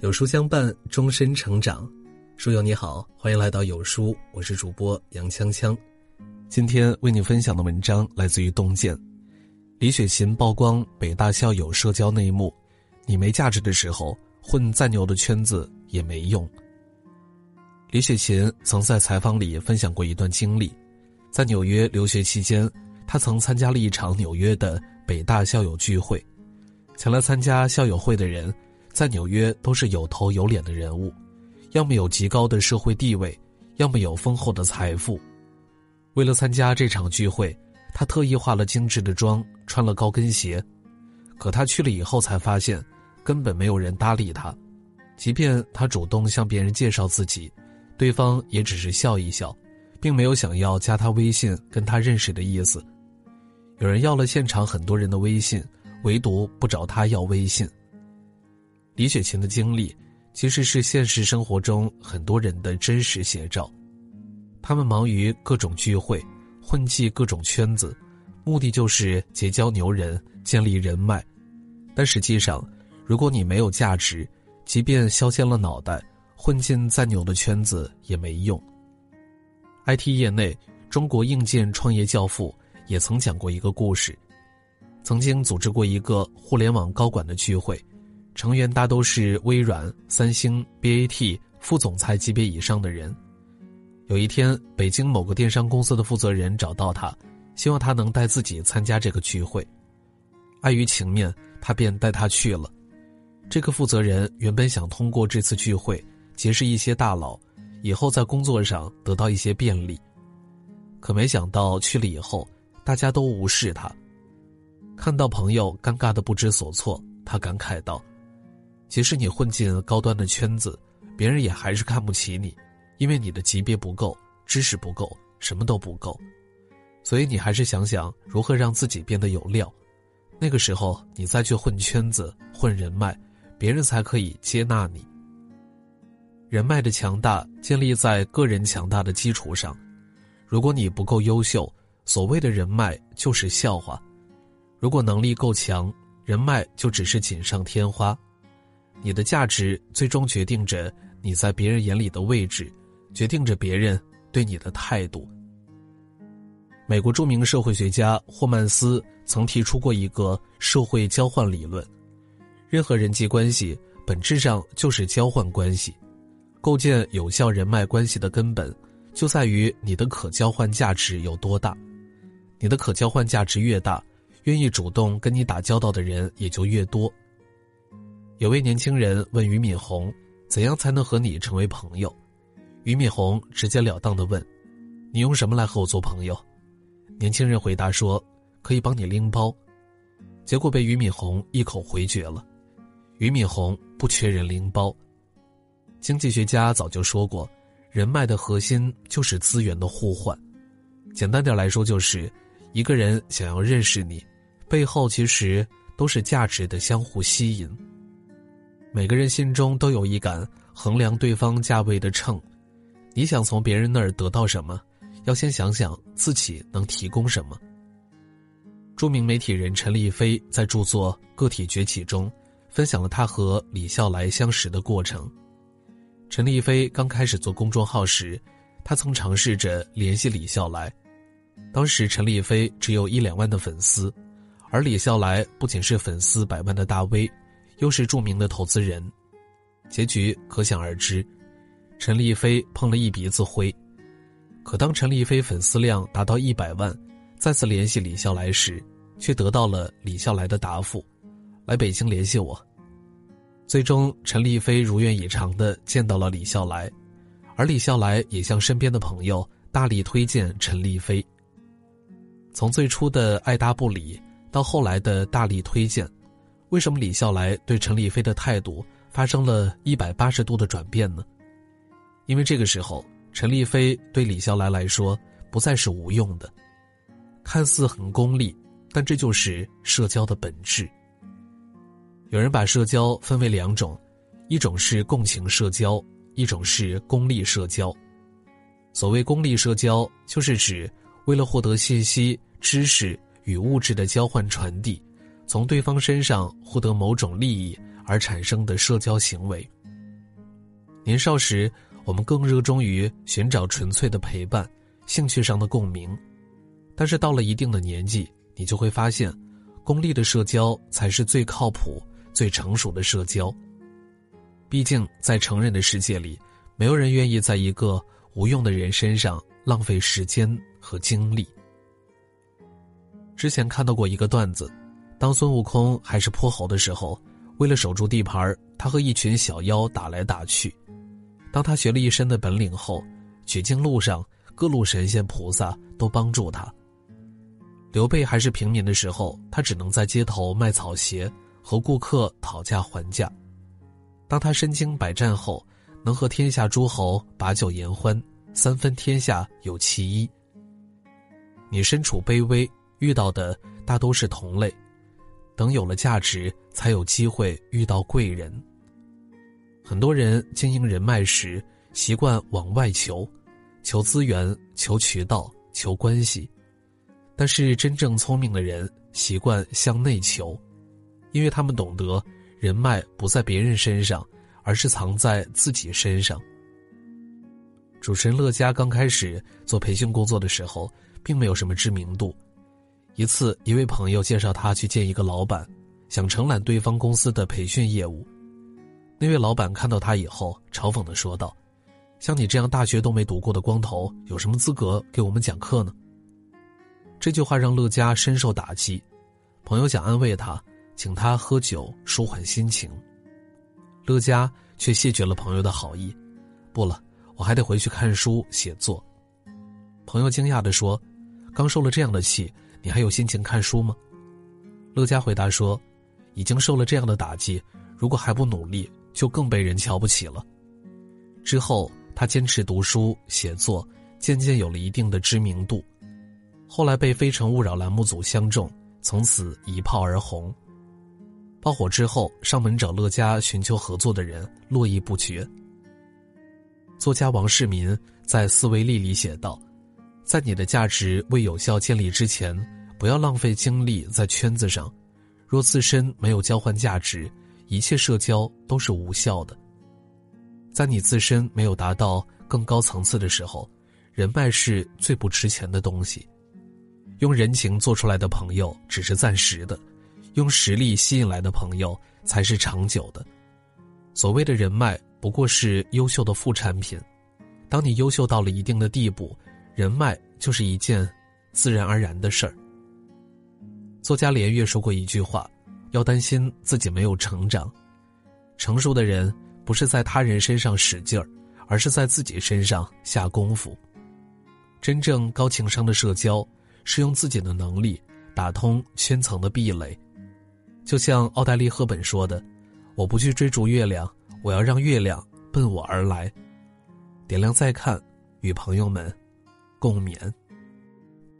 有书相伴，终身成长。书友你好，欢迎来到有书，我是主播杨锵锵。今天为你分享的文章来自于洞见。李雪琴曝光北大校友社交内幕：你没价值的时候，混再牛的圈子也没用。李雪琴曾在采访里分享过一段经历，在纽约留学期间，她曾参加了一场纽约的北大校友聚会。前来参加校友会的人。在纽约都是有头有脸的人物，要么有极高的社会地位，要么有丰厚的财富。为了参加这场聚会，他特意化了精致的妆，穿了高跟鞋。可他去了以后才发现，根本没有人搭理他。即便他主动向别人介绍自己，对方也只是笑一笑，并没有想要加他微信跟他认识的意思。有人要了现场很多人的微信，唯独不找他要微信。李雪琴的经历，其实是现实生活中很多人的真实写照。他们忙于各种聚会，混迹各种圈子，目的就是结交牛人，建立人脉。但实际上，如果你没有价值，即便削尖了脑袋混进再牛的圈子也没用。IT 业内，中国硬件创业教父也曾讲过一个故事，曾经组织过一个互联网高管的聚会。成员大都是微软、三星、BAT 副总裁级别以上的人。有一天，北京某个电商公司的负责人找到他，希望他能带自己参加这个聚会。碍于情面，他便带他去了。这个负责人原本想通过这次聚会结识一些大佬，以后在工作上得到一些便利。可没想到去了以后，大家都无视他。看到朋友尴尬的不知所措，他感慨道。即使你混进高端的圈子，别人也还是看不起你，因为你的级别不够，知识不够，什么都不够。所以你还是想想如何让自己变得有料，那个时候你再去混圈子、混人脉，别人才可以接纳你。人脉的强大建立在个人强大的基础上，如果你不够优秀，所谓的人脉就是笑话；如果能力够强，人脉就只是锦上添花。你的价值最终决定着你在别人眼里的位置，决定着别人对你的态度。美国著名社会学家霍曼斯曾提出过一个社会交换理论：任何人际关系本质上就是交换关系。构建有效人脉关系的根本，就在于你的可交换价值有多大。你的可交换价值越大，愿意主动跟你打交道的人也就越多。有位年轻人问俞敏洪：“怎样才能和你成为朋友？”俞敏洪直截了当的问：“你用什么来和我做朋友？”年轻人回答说：“可以帮你拎包。”结果被俞敏洪一口回绝了。俞敏洪不缺人拎包。经济学家早就说过，人脉的核心就是资源的互换。简单点来说，就是一个人想要认识你，背后其实都是价值的相互吸引。每个人心中都有一杆衡量对方价位的秤，你想从别人那儿得到什么，要先想想自己能提供什么。著名媒体人陈立飞在著作《个体崛起》中，分享了他和李笑来相识的过程。陈立飞刚开始做公众号时，他曾尝试着联系李笑来，当时陈立飞只有一两万的粉丝，而李笑来不仅是粉丝百万的大 V。又是著名的投资人，结局可想而知，陈立飞碰了一鼻子灰。可当陈立飞粉丝量达到一百万，再次联系李笑来时，却得到了李笑来的答复：“来北京联系我。”最终，陈立飞如愿以偿的见到了李笑来，而李笑来也向身边的朋友大力推荐陈立飞。从最初的爱答不理，到后来的大力推荐。为什么李笑来对陈立飞的态度发生了一百八十度的转变呢？因为这个时候，陈立飞对李笑来来说不再是无用的，看似很功利，但这就是社交的本质。有人把社交分为两种，一种是共情社交，一种是功利社交。所谓功利社交，就是指为了获得信息、知识与物质的交换传递。从对方身上获得某种利益而产生的社交行为，年少时，我们更热衷于寻找纯粹的陪伴、兴趣上的共鸣，但是到了一定的年纪，你就会发现，功利的社交才是最靠谱、最成熟的社交。毕竟，在成人的世界里，没有人愿意在一个无用的人身上浪费时间和精力。之前看到过一个段子，当孙悟空还是泼猴的时候，为了守住地盘，他和一群小妖打来打去。当他学了一身的本领后，取经路上各路神仙菩萨都帮助他。刘备还是平民的时候，他只能在街头卖草鞋，和顾客讨价还价。当他身经百战后，能和天下诸侯把酒言欢，三分天下有其一。你身处卑微。遇到的大都是同类，等有了价值，才有机会遇到贵人。很多人经营人脉时，习惯往外求，求资源、求渠道、求关系，但是真正聪明的人习惯向内求，因为他们懂得人脉不在别人身上，而是藏在自己身上。主持人乐嘉刚开始做培训工作的时候，并没有什么知名度。一次，一位朋友介绍他去见一个老板，想承揽对方公司的培训业务。那位老板看到他以后，嘲讽的说道：“像你这样大学都没读过的光头，有什么资格给我们讲课呢？”这句话让乐嘉深受打击。朋友想安慰他，请他喝酒舒缓心情。乐嘉却谢绝了朋友的好意：“不了，我还得回去看书写作。”朋友惊讶的说：“刚受了这样的气。”你还有心情看书吗？乐嘉回答说：“已经受了这样的打击，如果还不努力，就更被人瞧不起了。”之后，他坚持读书写作，渐渐有了一定的知名度。后来被《非诚勿扰》栏目组相中，从此一炮而红。爆火之后，上门找乐嘉寻求合作的人络绎不绝。作家王世民在《思维力》里写道。在你的价值未有效建立之前，不要浪费精力在圈子上。若自身没有交换价值，一切社交都是无效的。在你自身没有达到更高层次的时候，人脉是最不值钱的东西。用人情做出来的朋友只是暂时的，用实力吸引来的朋友才是长久的。所谓的人脉不过是优秀的副产品。当你优秀到了一定的地步。人脉就是一件自然而然的事儿。作家连岳说过一句话：“要担心自己没有成长。成熟的人不是在他人身上使劲儿，而是在自己身上下功夫。真正高情商的社交，是用自己的能力打通圈层的壁垒。就像奥黛丽·赫本说的：‘我不去追逐月亮，我要让月亮奔我而来。’点亮再看，与朋友们。”共勉。